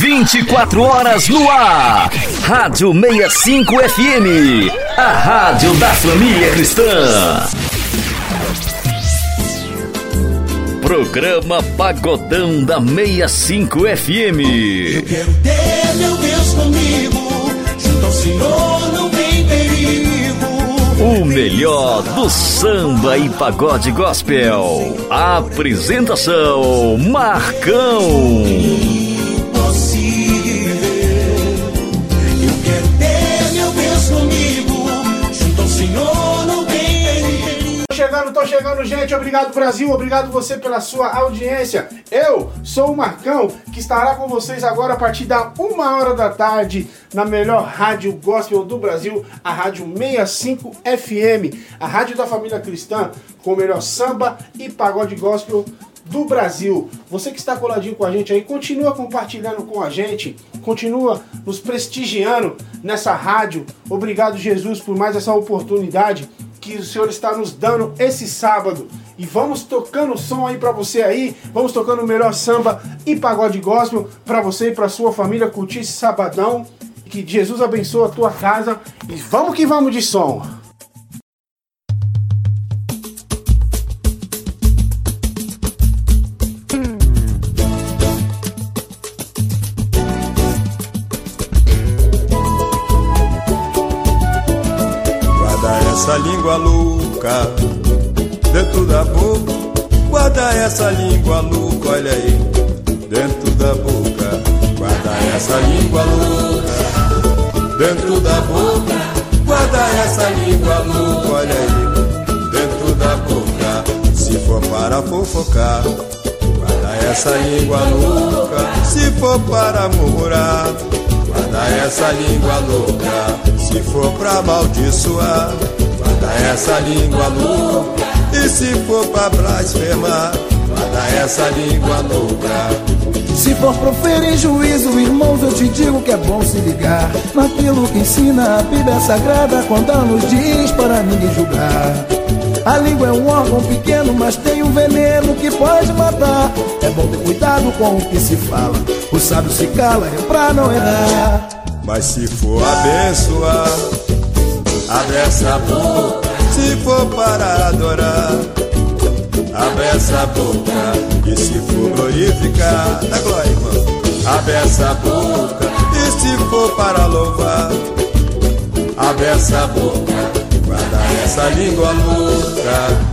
24 horas no ar. Rádio 65 FM. A rádio da família cristã. Programa Pagodão da 65 FM. Eu quero ter meu Deus comigo. Junto ao Senhor não tem perigo. O melhor do samba e pagode gospel. Apresentação Marcão. Chegando, tô chegando, gente. Obrigado, Brasil. Obrigado você pela sua audiência. Eu sou o Marcão, que estará com vocês agora a partir da uma hora da tarde na melhor rádio gospel do Brasil, a Rádio 65 FM, a rádio da família cristã, com o melhor samba e pagode gospel do Brasil. Você que está coladinho com a gente aí, continua compartilhando com a gente, continua nos prestigiando nessa rádio. Obrigado, Jesus, por mais essa oportunidade que o Senhor está nos dando esse sábado. E vamos tocando som aí pra você aí, vamos tocando o melhor samba e pagode gospel pra você e pra sua família curtir esse sabadão. Que Jesus abençoe a tua casa e vamos que vamos de som. Essa língua louca dentro da boca. Guarda essa língua louca, olha aí, dentro da boca. Guarda essa língua louca dentro da boca. Guarda essa língua louca, olha aí, dentro da boca. Se for para fofocar, guarda essa língua louca. Se for para murmurar, guarda essa língua louca. Se for pra amaldiçoar, guarda essa língua louca. E se for pra blasfemar, guarda essa língua louca. Se for proferir juízo, irmãos, eu te digo que é bom se ligar naquilo que ensina a Bíblia Sagrada, quando ela nos diz para ninguém julgar. A língua é um órgão pequeno, mas tem um veneno que pode matar. É bom ter cuidado com o que se fala. O sábio se cala é pra não errar. Mas se for abençoar, abre essa boca. Se for para adorar, abre essa boca. E se for glorificar, dá glória, irmão. Abre essa boca. E se for para louvar, abre essa boca. Guarda essa língua louca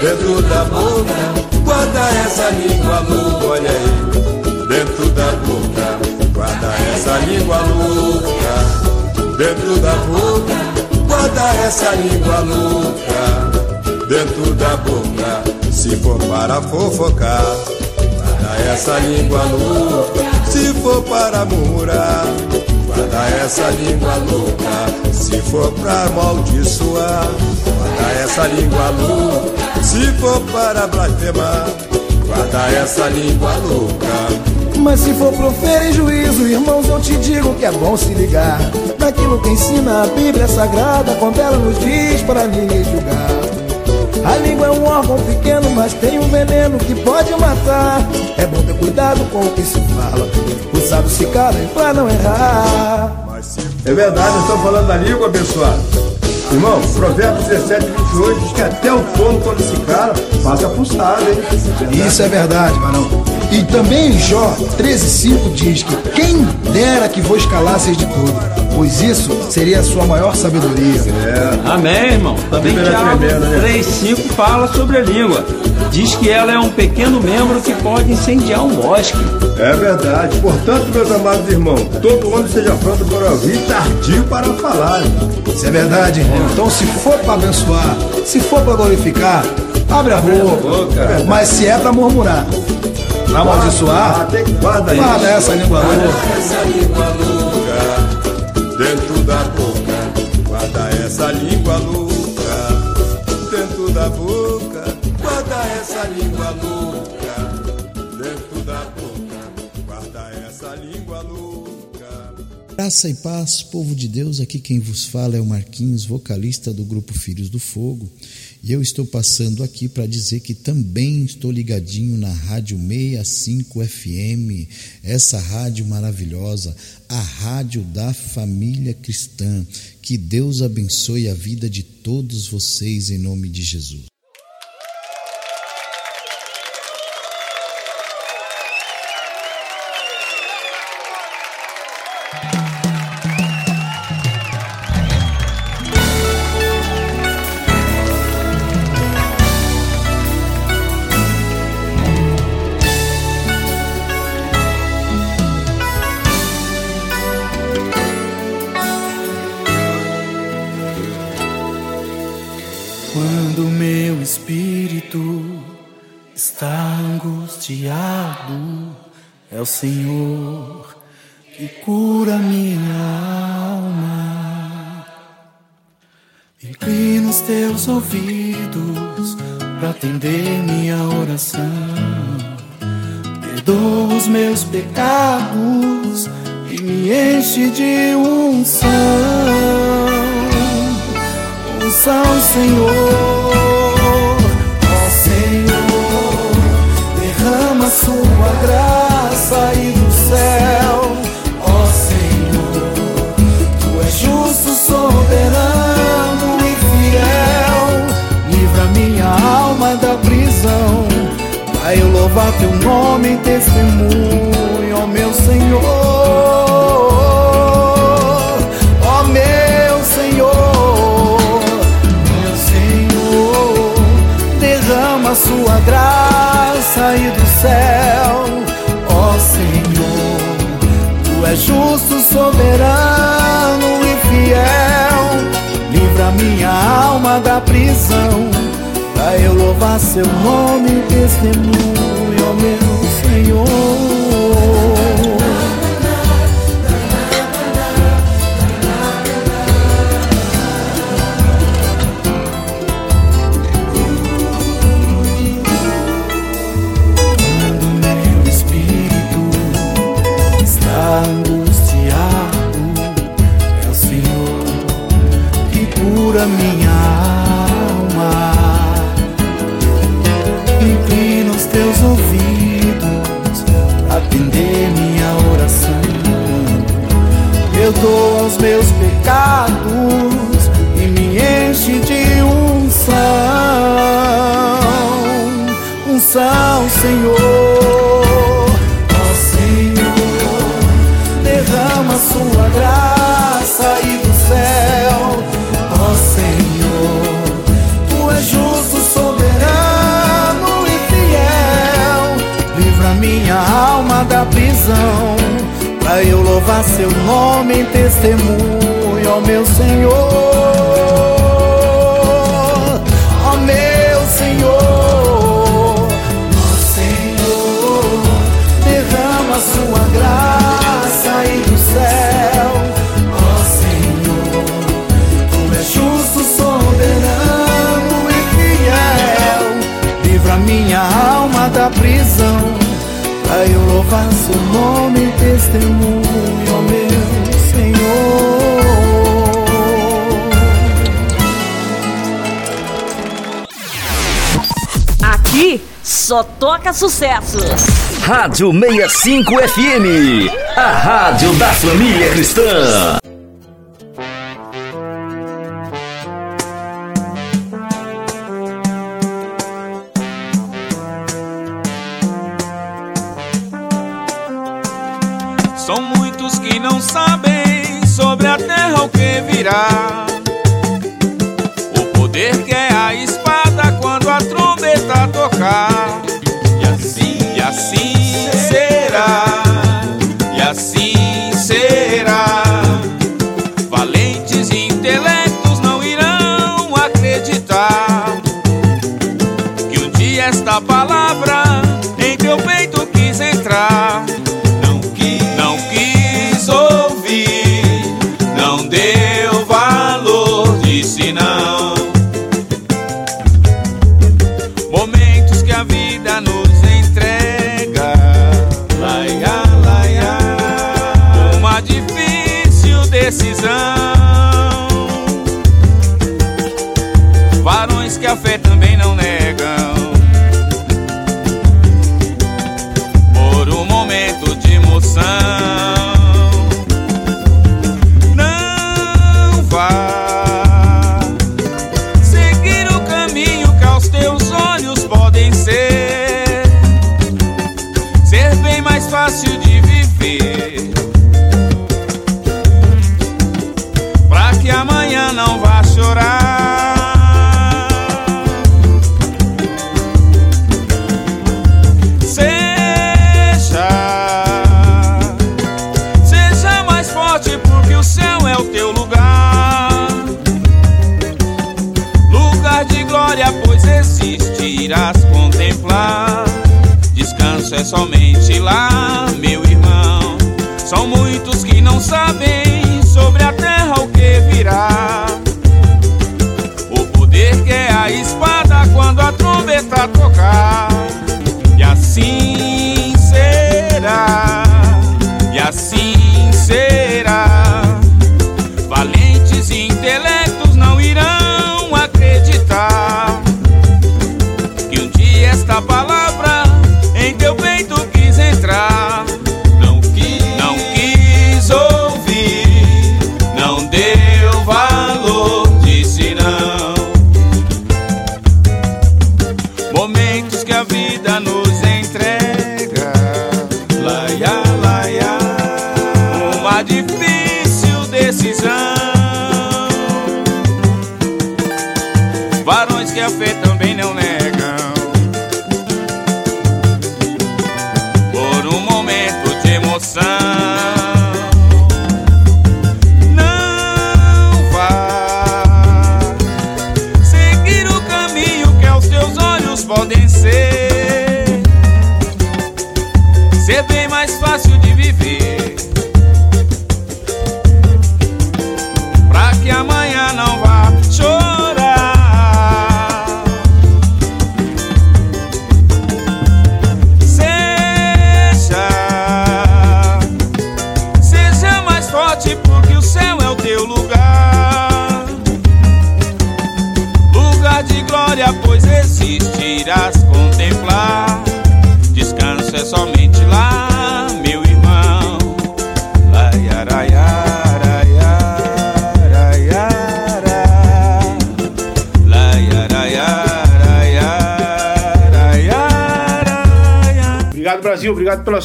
dentro da boca. Guarda essa língua louca, olha aí, dentro da boca. Guarda essa língua louca dentro da boca. Guarda essa língua louca dentro da boca. Se for para fofocar, guarda essa língua louca. Se for para murmurar, guarda essa língua louca. Se for para amaldiçoar, guarda essa língua louca. Se for para blasfemar, guarda essa língua louca. Mas se for proferir juízo, irmãos, eu te digo que é bom se ligar naquilo que ensina a Bíblia Sagrada, quando ela nos diz para ninguém julgar. A língua é um órgão pequeno, mas tem um veneno que pode matar. É bom ter cuidado com o que se fala. O sábio se cala pra não errar. É verdade, nós estamos falando da língua, abençoado. Irmão, Provérbios 17, 28 diz que até o forno, quando se cala, passa pulsado, hein? Isso é verdade, Marão. E também em Jó 13,5 diz que quem dera que vos calasseis de tudo, pois isso seria a sua maior sabedoria. Amém, irmão. Também é Tiago tremenda, né? 3,5 fala sobre a língua. Diz que ela é um pequeno membro que pode incendiar um bosque. É verdade. Portanto, meus amados irmãos, todo homem seja pronto para ouvir, tardio para falar. Isso é verdade, irmão. Então, se for para abençoar, se for para glorificar, abre a boca. Mas se é para murmurar, amaldiçoar, guarda. Guarda essa língua louca dentro da boca. Guarda essa língua louca dentro da boca. Guarda essa língua louca. Graça e paz, povo de Deus, aqui quem vos fala é o Marquinhos, vocalista do grupo Filhos do Fogo, e eu estou passando aqui para dizer que também estou ligadinho na Rádio 65 FM, essa rádio maravilhosa, a rádio da família cristã. Que Deus abençoe a vida de todos vocês em nome de Jesus. É o Senhor Pra eu louvar teu nome em testemunho, ó meu Senhor. Ó meu Senhor, meu Senhor, derrama sua graça e do céu, ó Senhor, tu és justo, soberano e fiel, livra minha alma da prisão, eu louvar seu nome testemunho, meu Senhor. Eu dou aos meus pecados e me enche de unção unção, Senhor. Eu louvar seu nome em testemunho, ó meu Senhor. Ó meu Senhor, ó Senhor, derrama sua graça e do céu, ó Senhor, tu és justo, soberano e fiel, livra minha alma da prisão, pra eu louvar seu nome testemunho, meu Senhor. Aqui só toca sucessos. Rádio 65 FM, a rádio da família cristã.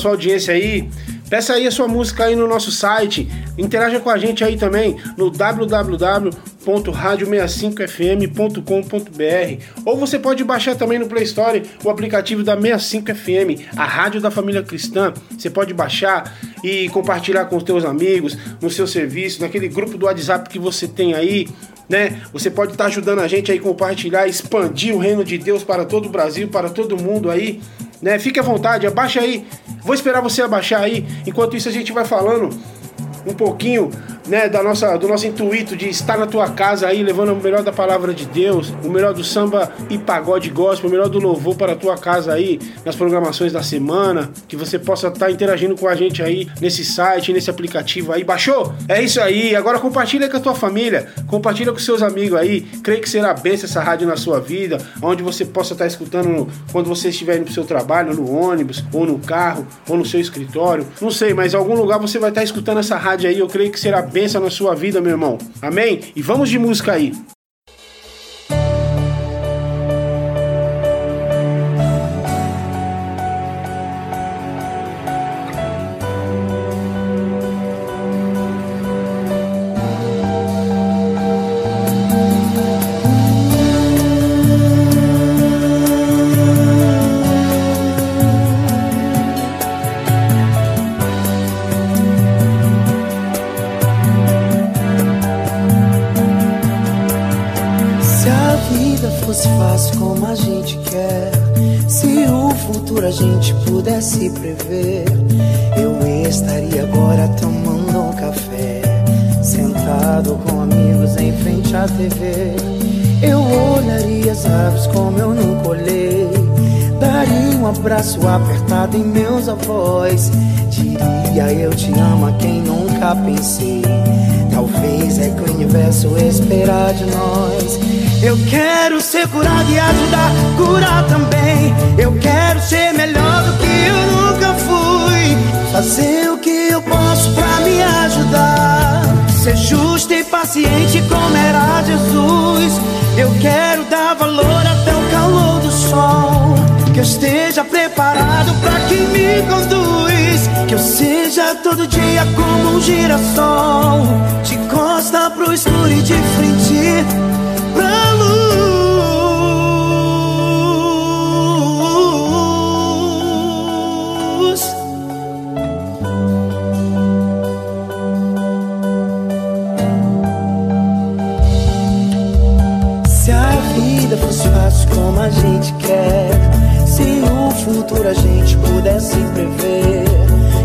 Sua audiência aí. Peça aí a sua música aí no nosso site. Interaja com a gente aí também no www.radio65fm.com.br ou você pode baixar também no Play Store o aplicativo da 65FM, a rádio da família cristã. Você pode baixar e compartilhar com os teus amigos, no seu serviço, naquele grupo do WhatsApp que você tem aí, né? Você pode estar ajudando a gente aí compartilhar, expandir o reino de Deus para todo o Brasil, para todo mundo aí, né? Fique à vontade, abaixa aí. Vou esperar você abaixar aí. Enquanto isso a gente vai falando um pouquinho, né, da nossa, do nosso intuito de estar na tua casa aí, levando o melhor da palavra de Deus, o melhor do samba e pagode gospel, o melhor do louvor para a tua casa aí, nas programações da semana, que você possa estar interagindo com a gente aí nesse site, nesse aplicativo aí. Baixou? É isso aí. Agora compartilha com a tua família, compartilha com seus amigos aí. Creio que será benção essa rádio na sua vida, onde você possa estar escutando no- quando você estiver indo pro seu trabalho, no ônibus, ou no carro, ou no seu escritório. Não sei, mas em algum lugar você vai estar escutando essa rádio aí. Eu creio que será benção na sua vida, meu irmão. Amém? E vamos de música aí. Futuro a gente pudesse prever, eu estaria agora tomando um café, sentado com amigos em frente à TV. Eu olharia as aves como eu nunca olhei, daria um abraço apertado em meus avós. Diria eu te amo a quem nunca pensei. Talvez é que o universo esperar de nós. Eu quero ser curado e ajudar, curar também. Eu quero ser melhor do que eu nunca fui. Fazer o que eu posso pra me ajudar. Ser justo e paciente como era Jesus. Eu quero dar valor até o calor do sol. Que eu esteja preparado pra quem me conduz. Que eu seja todo dia como um girassol. De costa pro escuro e de frente a gente quer, se o futuro a gente pudesse prever,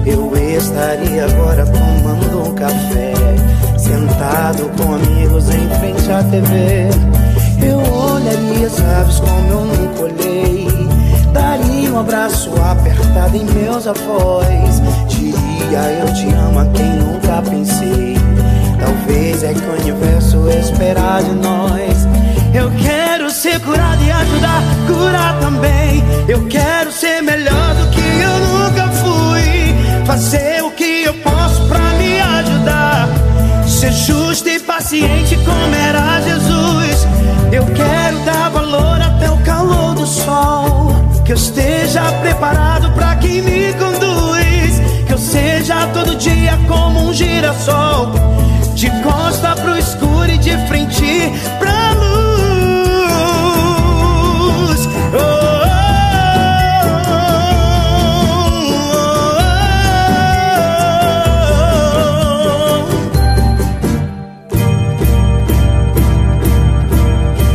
eu estaria agora tomando um café, sentado com amigos em frente à TV. Eu olharia as aves como eu nunca olhei, daria um abraço apertado em meus avós, diria eu te amo a quem nunca pensei. Todo dia como um girassol. De costa pro escuro e de frente pra luz. Oh,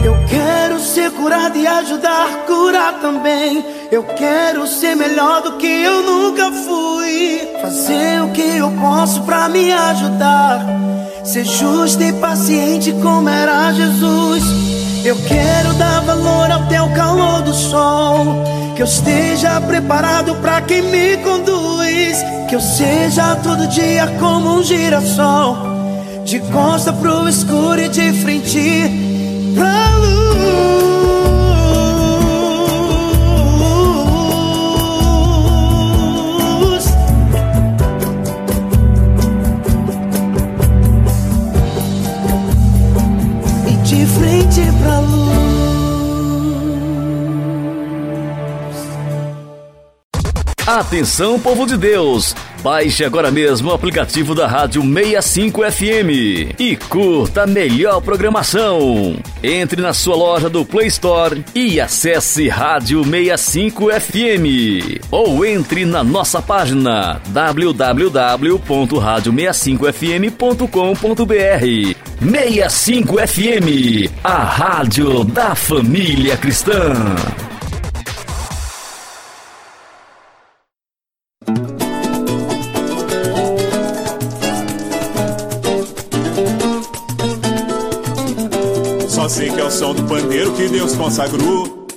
Eu quero ser curado e ajudar, curar também. Eu quero ser melhor do que eu nunca fui. Fazer o que eu posso pra me ajudar. Ser justo e paciente como era Jesus. Eu quero dar valor ao teu calor do sol. Que eu esteja preparado pra quem me conduz. Que eu seja todo dia como um girassol. De costa pro escuro e de frente pra luz. Atenção, povo de Deus! Baixe agora mesmo o aplicativo da Rádio 65 FM e curta a melhor programação. Entre na sua loja do Play Store e acesse Rádio 65 FM ou entre na nossa página www.radio65fm.com.br. 65 FM, a rádio da família cristã. Que Deus consagrou.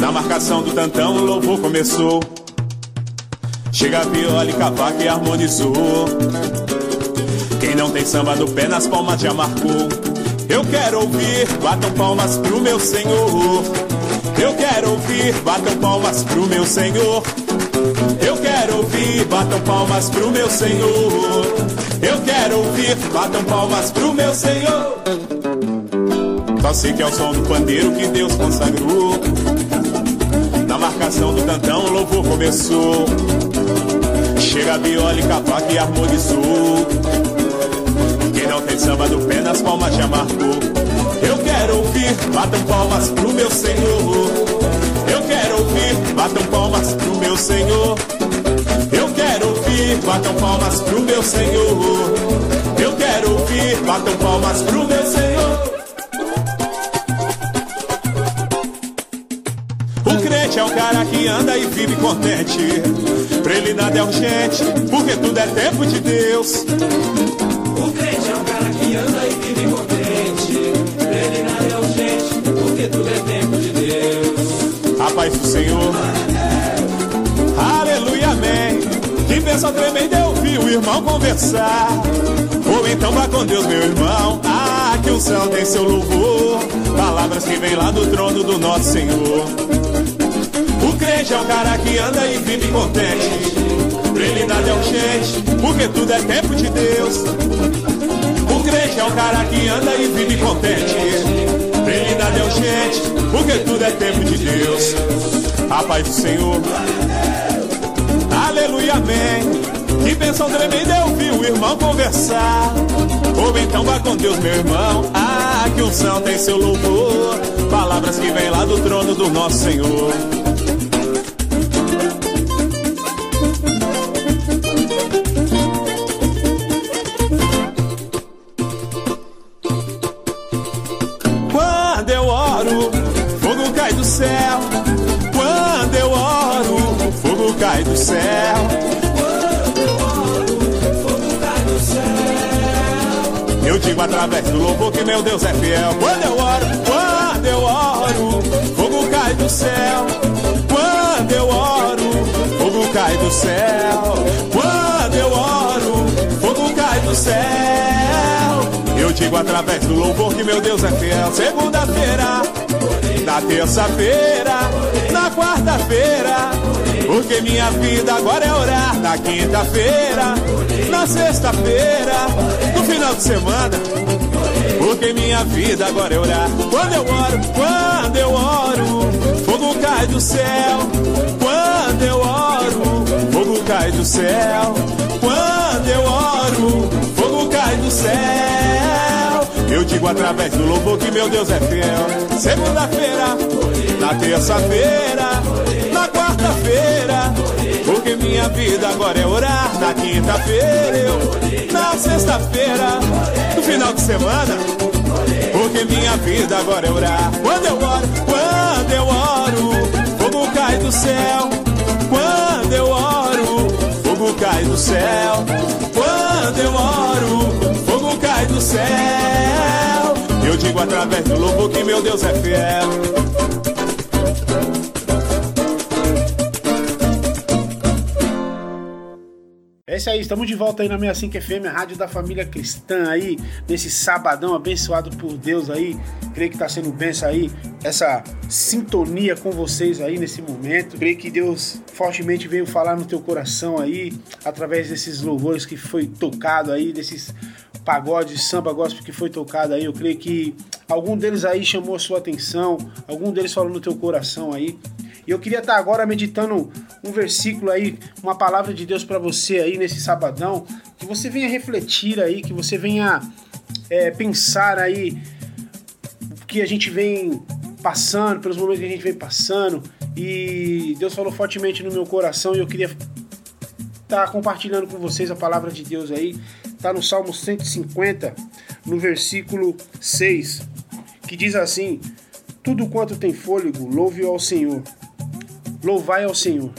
Na marcação do tantão o louvor começou. Chega a viola e cavaco e harmonizou. Quem não tem samba no pé, nas palmas já marcou. Eu quero ouvir, batam palmas pro meu Senhor. Eu quero ouvir, batam palmas pro meu Senhor. Eu quero ouvir, batam palmas pro meu Senhor. Eu quero ouvir, batam palmas pro meu Senhor. Só sei que é o som do pandeiro que Deus consagrou. Na marcação do cantão, o louvor começou. Chega a viola e cavaco e harmonizou. Quem não tem samba no pé, nas palmas já marcou. Eu quero ouvir, batam palmas pro meu Senhor. Eu quero ouvir, batam palmas pro meu Senhor. Eu quero ouvir, batam palmas pro meu Senhor. Eu quero ouvir, batam palmas pro meu Senhor. Cara que anda e vive contente. Pra ele nada é urgente, porque tudo é tempo de Deus. O crente é um cara que anda e vive contente. Pra ele nada é urgente, porque tudo é tempo de Deus. Rapaz, Senhor. Aleluia, amém. Que bênção tremenda eu vi o irmão conversar. Ou então vá com Deus, meu irmão. Ah, que o céu tem seu louvor. Palavras que vêm lá do trono do nosso Senhor. O crente é o cara que anda e vive contente. Pra ele nada é urgente, porque tudo é tempo de Deus. O crente é o cara que anda e vive contente. Pra ele nada é urgente, porque tudo é tempo de Deus. A paz do Senhor. Aleluia, amém. Que bênção tremenda eu vi o irmão conversar. Ou então vá com Deus, meu irmão. Ah, que um céu tem seu louvor. Palavras que vêm lá do trono do nosso Senhor. Meu Deus é fiel. Quando eu oro, quando eu oro, fogo cai do céu. Quando eu oro, fogo cai do céu. Quando eu oro, fogo cai do céu. Eu digo através do louvor que meu Deus é fiel. Segunda-feira, na terça-feira, na quarta-feira. Porque minha vida agora é orar. Na quinta-feira, na sexta-feira, no final de semana. Porque minha vida agora é orar. Quando eu oro, quando eu oro, fogo cai do céu. Quando eu oro, fogo cai do céu. Quando eu oro, fogo cai do céu. Eu digo através do louvor que meu Deus é fiel. Segunda-feira, na terça-feira, na quarta-feira. Porque minha vida agora é orar. Na quinta-feira, eu, na sexta-feira, no final de semana. Porque minha vida agora é orar. Quando eu oro, quando eu oro, fogo cai do céu. Quando eu oro, fogo cai do céu. Quando eu oro, fogo cai do céu. Eu digo através do louvor que meu Deus é fiel. É isso aí, estamos de volta aí na 65 FM, a rádio da família cristã aí, nesse sabadão abençoado por Deus aí. Creio que está sendo benção aí, essa sintonia com vocês aí nesse momento. Creio que Deus fortemente veio falar no teu coração aí, através desses louvores que foi tocado aí, desses pagodes, samba gospel que foi tocado aí. Eu creio que algum deles aí chamou a sua atenção, algum deles falou no teu coração aí. E eu queria estar agora meditando um versículo aí, uma palavra de Deus para você aí nesse sabadão, que você venha refletir aí, que você venha é, pensar aí o que a gente vem passando, pelos momentos que a gente vem passando. E Deus falou fortemente no meu coração e eu queria estar compartilhando com vocês a palavra de Deus aí. Tá no Salmo 150, no versículo 6, que diz assim: Tudo quanto tem fôlego, louve ao Senhor. Louvai ao Senhor.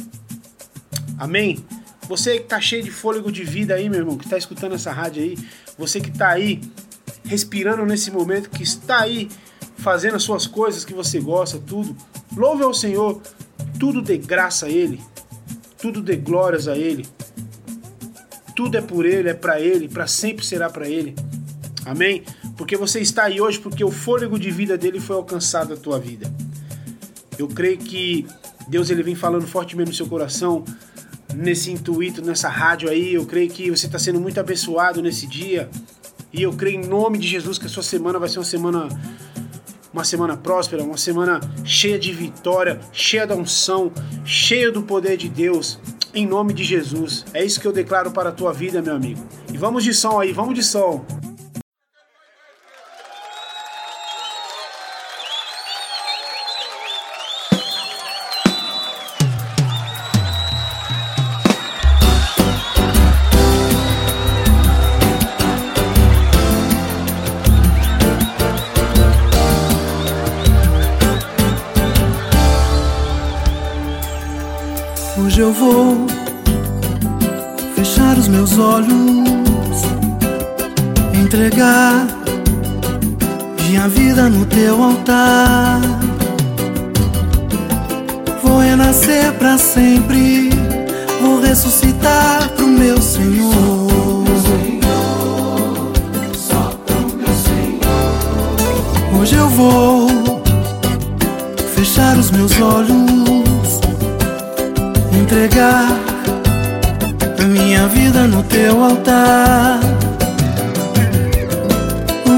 Amém? Você que tá cheio de fôlego de vida aí, meu irmão, que tá escutando essa rádio aí, você que tá aí respirando nesse momento, que está aí fazendo as suas coisas que você gosta, tudo. Louve ao Senhor, tudo de graça a Ele, tudo de glórias a Ele. Tudo é por Ele, é para Ele, para sempre será para Ele. Amém? Porque você está aí hoje porque o fôlego de vida dele foi alcançado na tua vida. Eu creio que Deus ele vem falando fortemente no seu coração, nesse intuito, nessa rádio aí. Eu creio que você está sendo muito abençoado nesse dia. E eu creio em nome de Jesus que a sua semana vai ser uma semana uma semana próspera, uma semana cheia de vitória, cheia da unção, cheia do poder de Deus, em nome de Jesus. É isso que eu declaro para a tua vida, meu amigo. E vamos de som aí, vamos de som. Hoje eu vou fechar os meus olhos, entregar minha vida no teu altar. vou renascer pra sempre. Vou ressuscitar pro meu Senhor. Hoje eu vou fechar os meus olhos, entregar a minha vida no teu altar.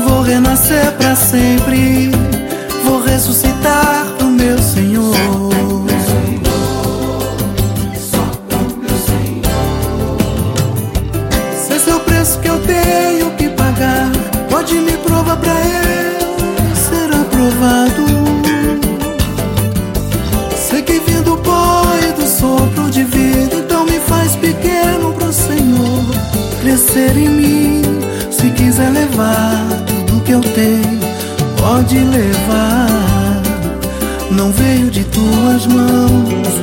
Vou renascer pra sempre, vou ressuscitar pro meu Senhor. Se esse é o preço que eu tenho que pagar, pode me provar pra eu ser aprovado. Pequeno pro Senhor crescer em mim. Se quiser levar tudo que eu tenho, pode levar. Não veio de tuas mãos,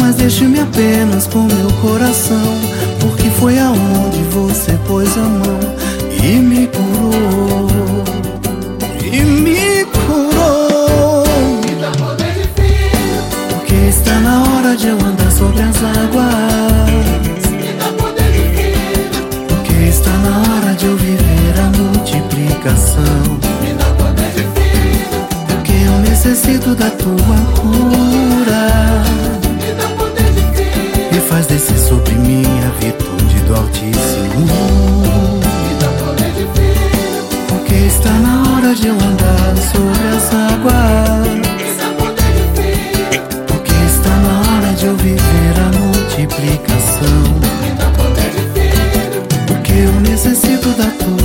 mas deixe-me apenas com meu coração, porque foi aonde você pôs a mão e me curou. E me curou. Porque está na hora de eu andar sobre as águas. Multiplicação. Porque eu necessito da tua cura. E faz descer sobre mim a virtude do Altíssimo. Porque está na hora de eu andar sobre as águas. Porque está na hora de eu viver a multiplicação. Porque eu necessito da tua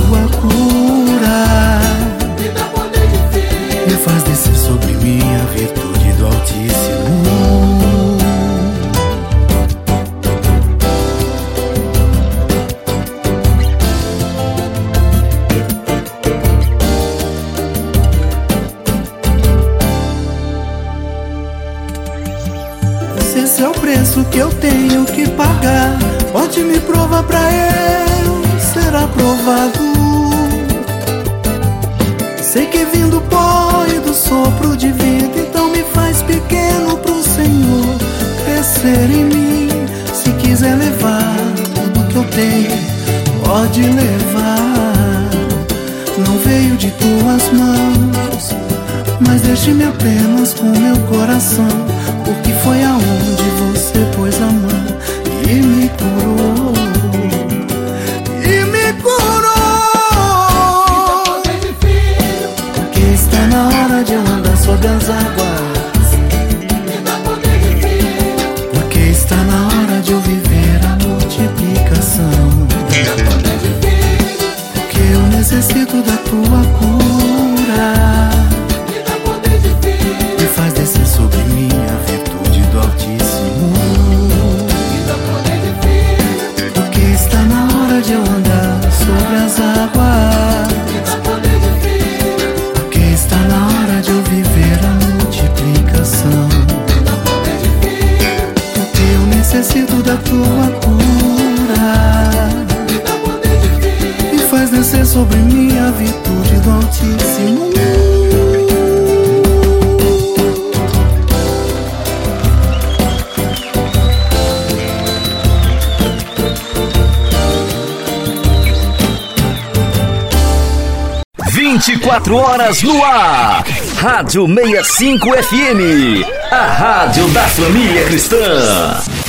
tenho, pode levar. Não veio de tuas mãos, mas deixe-me apenas com meu coração, porque foi aonde você pôs a mão e me curou. A virtude do Altíssimo. Vinte e quatro horas no ar. Rádio 65 FM. A rádio da família cristã.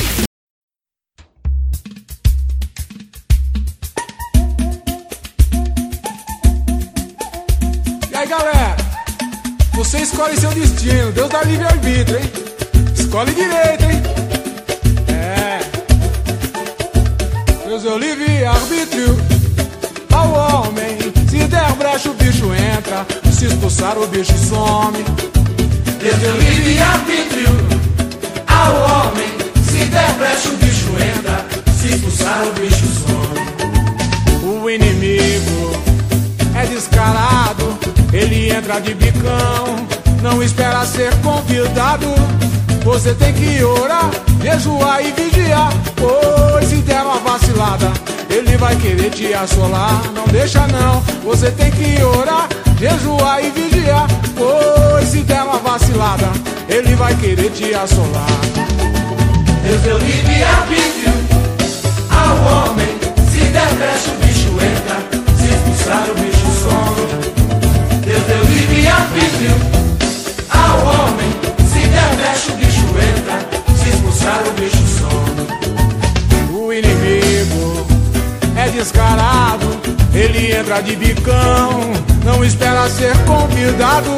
Você escolhe seu destino, Deus dá livre-arbítrio, hein? Escolhe direito, hein? É. Deus deu livre-arbítrio ao homem. Se der brecha, o bicho entra. Se expulsar, o bicho some. Deus deu livre-arbítrio ao homem. Se der brecha, o bicho entra. Se expulsar, o bicho some. O inimigo é descarado, ele entra de bicão, não espera ser convidado. Você tem que orar, jejuar e vigiar, pois se der uma vacilada, ele vai querer te assolar. Não deixa não, você tem que orar, jejuar e vigiar, pois se der uma vacilada, ele vai querer te assolar. Deus deu livre arbítrio ao homem. Se der brecha, o bicho entra. Se expulsar, o bicho arbítrio ao homem. Se der brecha, o bicho entra. Se expulsar, o bicho some. O inimigo é descarado, ele entra de bicão, não espera ser convidado.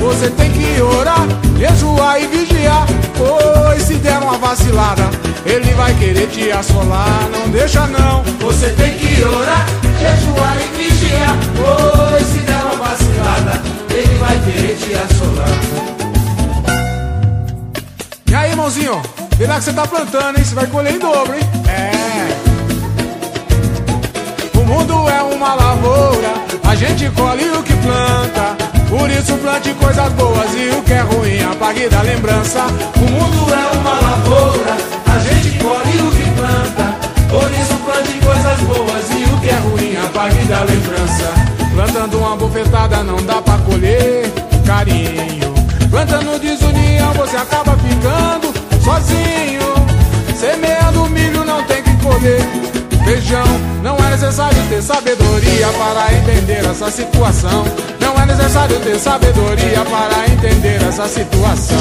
Você tem que orar, jejuar e vigiar, pois se der uma vacilada, ele vai querer te assolar. Não deixa não, Você tem que orar, jejuar e vigiar. Pois se der uma vacilada, vai querer te assolar. E aí, irmãozinho? Vê lá que você tá plantando, hein? Você vai colher em dobro, hein? É. O mundo é uma lavoura, a gente colhe o que planta. Por isso plante coisas boas e o que é ruim apague da lembrança. O mundo é uma lavoura, a gente colhe o que planta. Por isso plante coisas boas e o que é ruim apague da lembrança. Plantando uma bofetada não dá pra colher carinho. Plantando desunião você acaba ficando sozinho. Semeando milho não tem que colher feijão. Não é necessário ter sabedoria para entender essa situação. Não é necessário ter sabedoria para entender essa situação.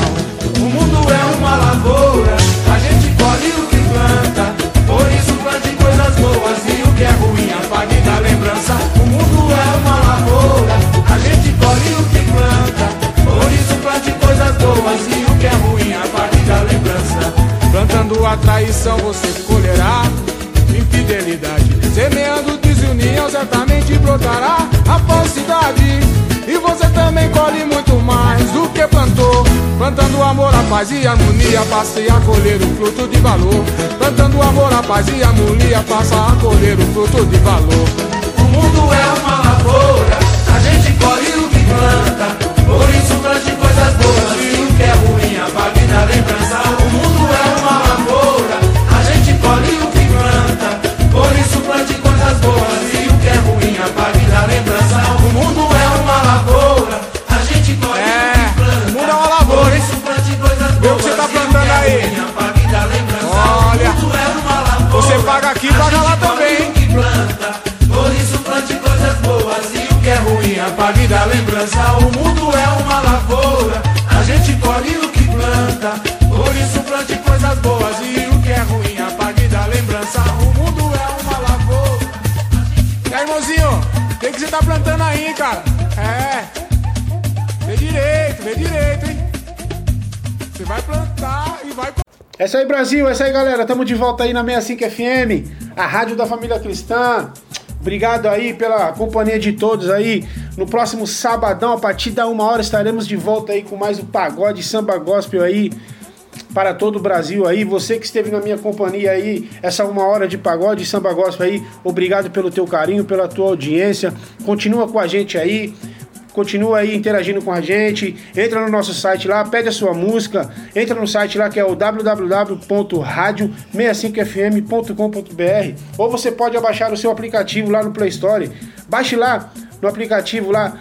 O mundo é uma lavoura, a gente colhe o que planta. Por isso plante coisas boas e o que é ruim apague da lembrança. O que é ruim apague da lembrança. Plantando a traição você colherá infidelidade. Semeando desunião certamente brotará a falsidade. E você também colhe muito mais do que plantou. Plantando amor, a paz e harmonia, passe a colher o fruto de valor. Plantando amor, a paz e harmonia, passa a colher o fruto de valor. O mundo é uma lavoura, a gente colhe o que planta. Por isso plante direito, hein? Você vai plantar e vai. É isso aí, Brasil. É isso aí, galera. Tamo de volta aí na 65 FM, a rádio da família cristã. Obrigado aí pela companhia de todos aí. No próximo sabadão, a partir da uma hora, estaremos de volta aí com mais o pagode samba gospel aí para todo o Brasil aí. Você que esteve na minha companhia aí, essa uma hora de pagode samba gospel aí, obrigado pelo teu carinho, pela tua audiência. Continua com a gente aí. Continua aí interagindo com a gente. Entra no nosso site lá, pede a sua música. Entra no site lá que é o www.radio65fm.com.br ou você pode abaixar o seu aplicativo lá no Play Store. Baixe lá no aplicativo lá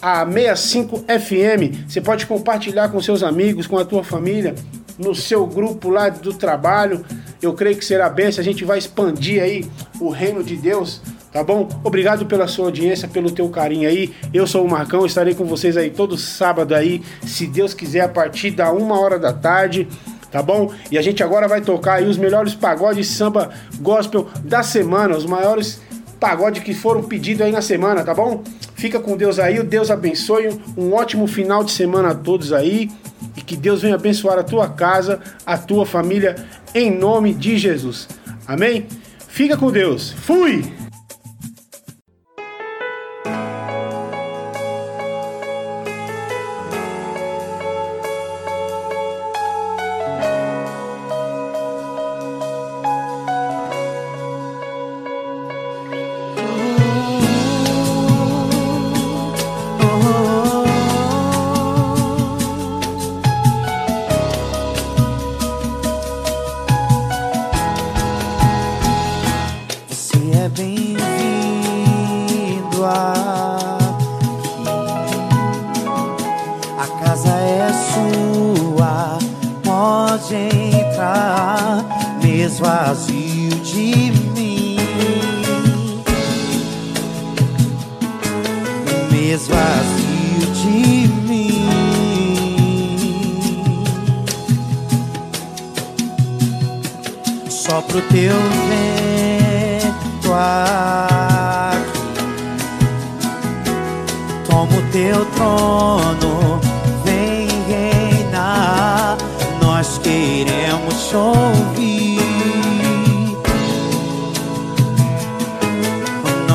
a 65 FM. Você pode compartilhar com seus amigos, com a tua família, no seu grupo lá do trabalho. Eu creio que será benção. A gente vai expandir aí o reino de Deus, tá bom? Obrigado pela sua audiência, pelo teu carinho aí. Eu sou o Marcão, estarei com vocês aí todo sábado aí, se Deus quiser, a partir da uma hora da tarde. Tá bom? E a gente agora vai tocar aí os melhores pagodes samba gospel da semana, os maiores pagode que foram pedidos aí na semana, tá bom? Fica com Deus aí, o Deus abençoe, um ótimo final de semana a todos aí e que Deus venha abençoar a tua casa, a tua família, em nome de Jesus. Amém? Fica com Deus. Fui!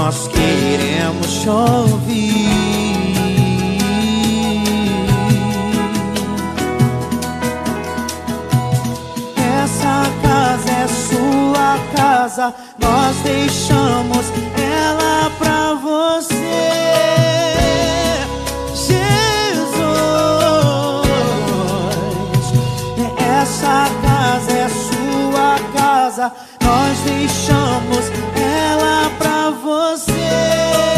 nós queremos chover. Essa casa é sua casa, nós deixamos ela pra você. Jesus, essa casa é sua casa, nós deixamos você.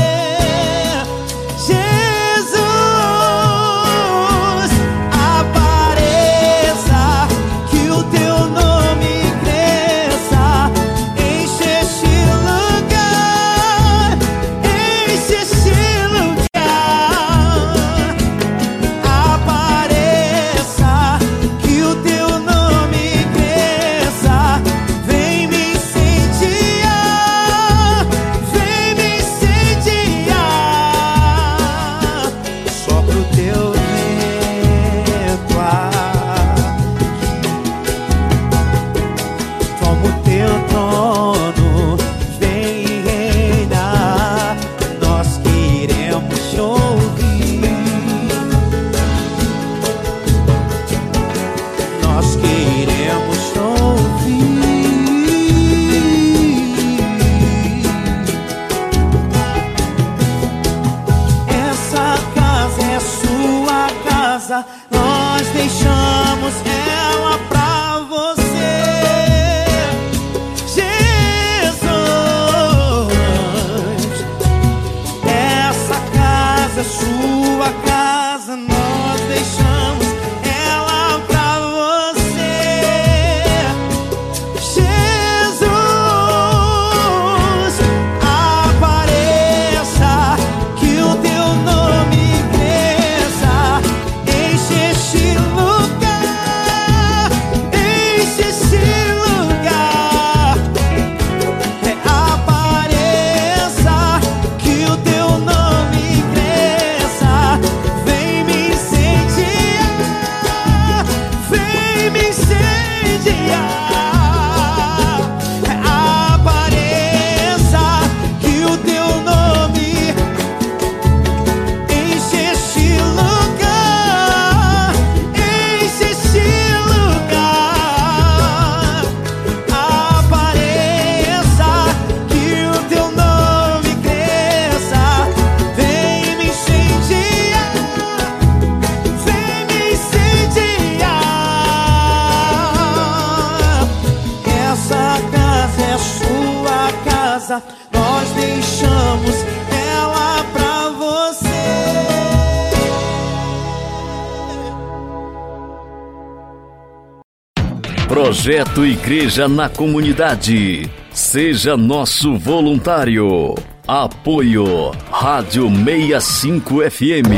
casa, nós deixamos ela pra você. Jesus, essa casa é sua casa. Projeto Igreja na Comunidade. Seja nosso voluntário. Apoio Rádio 65 FM.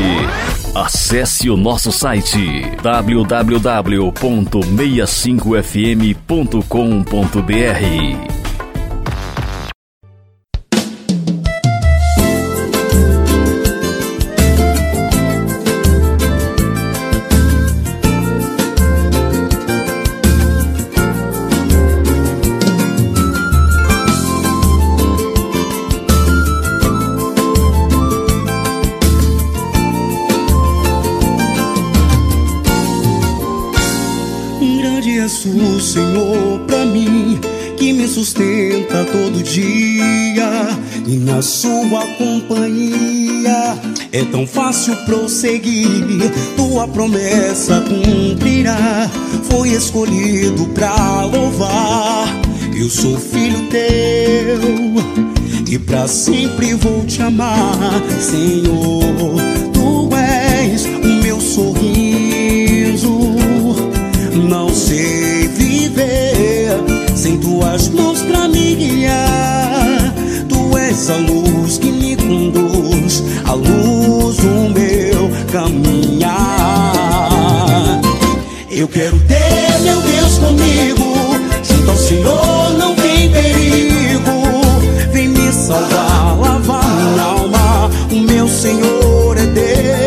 Acesse o nosso site www.65fm.com.br. É tão fácil prosseguir, tua promessa cumprirá. Foi escolhido pra louvar, eu sou filho teu. E pra sempre vou te amar, Senhor Eu quero ter meu Deus comigo. Junto ao Senhor não tem perigo. Vem me salvar, lavar minha alma. O meu Senhor é Deus.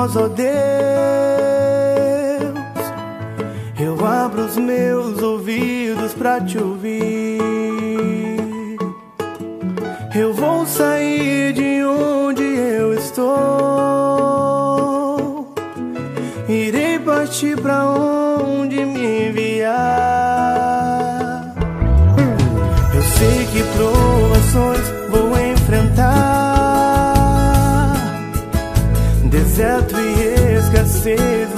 voz, ó oh Deus. Eu abro os meus ouvidos para te ouvir. Eu vou sair de onde eu estou. Irei partir para onde me enviar. Eu sei que provações vou enfrentar. deserto e escassez.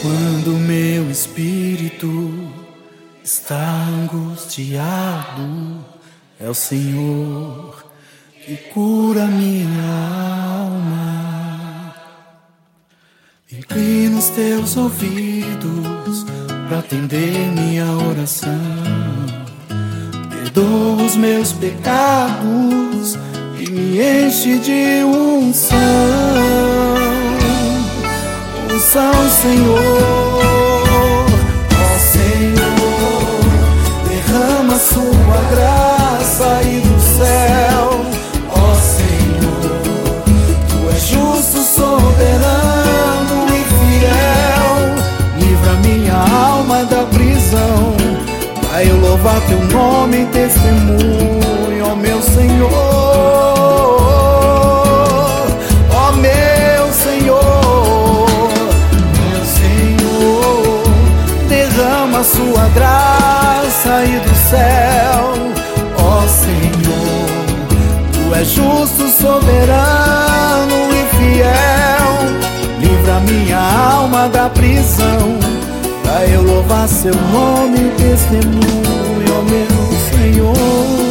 Quando meu espírito está angustiado, é o Senhor que cura minha alma. Inclina os teus ouvidos para atender minha oração. Perdoa os meus pecados e me enche de unção bênção, Senhor. Ó oh, Senhor, derrama sua graça e do céu. Ó oh, Senhor, tu és justo, soberano e fiel. Livra minha alma da prisão, Vai eu louvar teu nome e testemunho, ó oh, meu Senhor. graça e do céu. Ó Senhor, tu és justo, soberano e fiel. Livra minha alma da prisão, pra eu louvar seu nome, testemunho, ó meu Senhor.